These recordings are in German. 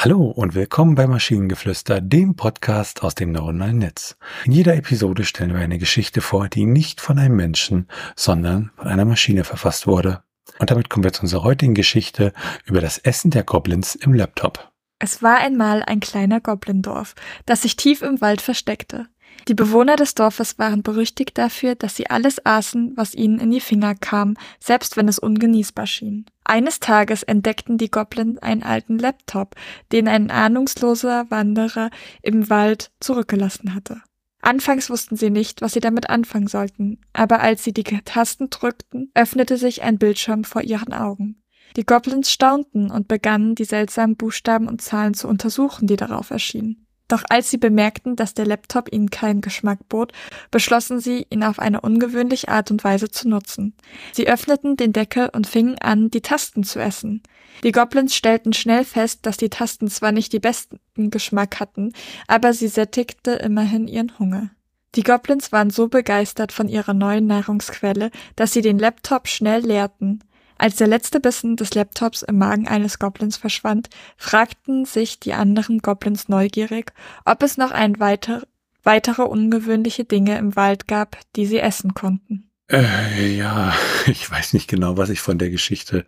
Hallo und willkommen bei Maschinengeflüster, dem Podcast aus dem neuronalen Netz. In jeder Episode stellen wir eine Geschichte vor, die nicht von einem Menschen, sondern von einer Maschine verfasst wurde. Und damit kommen wir zu unserer heutigen Geschichte über das Essen der Goblins im Laptop. Es war einmal ein kleiner Goblindorf, das sich tief im Wald versteckte. Die Bewohner des Dorfes waren berüchtigt dafür, dass sie alles aßen, was ihnen in die Finger kam, selbst wenn es ungenießbar schien. Eines Tages entdeckten die Goblins einen alten Laptop, den ein ahnungsloser Wanderer im Wald zurückgelassen hatte. Anfangs wussten sie nicht, was sie damit anfangen sollten, aber als sie die Tasten drückten, öffnete sich ein Bildschirm vor ihren Augen. Die Goblins staunten und begannen, die seltsamen Buchstaben und Zahlen zu untersuchen, die darauf erschienen. Doch als sie bemerkten, dass der Laptop ihnen keinen Geschmack bot, beschlossen sie, ihn auf eine ungewöhnliche Art und Weise zu nutzen. Sie öffneten den Deckel und fingen an, die Tasten zu essen. Die Goblins stellten schnell fest, dass die Tasten zwar nicht die besten Geschmack hatten, aber sie sättigte immerhin ihren Hunger. Die Goblins waren so begeistert von ihrer neuen Nahrungsquelle, dass sie den Laptop schnell leerten. Als der letzte Bissen des Laptops im Magen eines Goblins verschwand, fragten sich die anderen Goblins neugierig, ob es noch ein weiter, weitere ungewöhnliche Dinge im Wald gab, die sie essen konnten. Äh, ja, ich weiß nicht genau, was ich von der Geschichte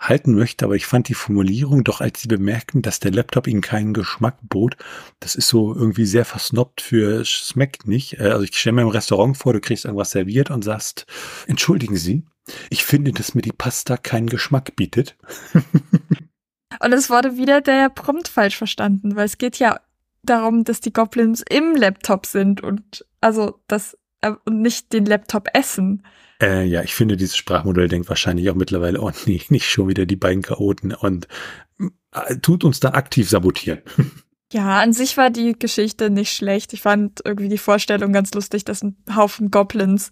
halten möchte, aber ich fand die Formulierung doch, als sie bemerkten, dass der Laptop ihnen keinen Geschmack bot, das ist so irgendwie sehr versnobbt für schmeckt nicht. Äh, also ich stelle mir im Restaurant vor, du kriegst irgendwas serviert und sagst, entschuldigen Sie, ich finde, dass mir die Pasta keinen Geschmack bietet. Und es wurde wieder der Prompt falsch verstanden, weil es geht ja darum, dass die Goblins im Laptop sind und also das äh, und nicht den Laptop essen. Äh, ja, ich finde, dieses Sprachmodell denkt wahrscheinlich auch mittlerweile, oh nee, nicht schon wieder die beiden Chaoten und äh, tut uns da aktiv sabotieren. Ja, an sich war die Geschichte nicht schlecht. Ich fand irgendwie die Vorstellung ganz lustig, dass ein Haufen Goblins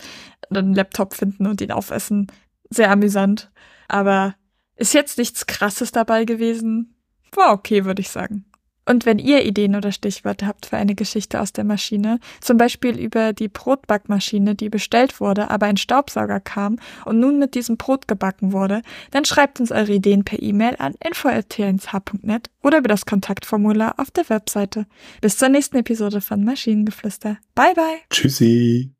einen Laptop finden und ihn aufessen. Sehr amüsant. Aber ist jetzt nichts Krasses dabei gewesen. War okay, würde ich sagen. Und wenn ihr Ideen oder Stichworte habt für eine Geschichte aus der Maschine, zum Beispiel über die Brotbackmaschine, die bestellt wurde, aber ein Staubsauger kam und nun mit diesem Brot gebacken wurde, dann schreibt uns eure Ideen per E-Mail an info.tnsh.net oder über das Kontaktformular auf der Webseite. Bis zur nächsten Episode von Maschinengeflüster. Bye bye. Tschüssi.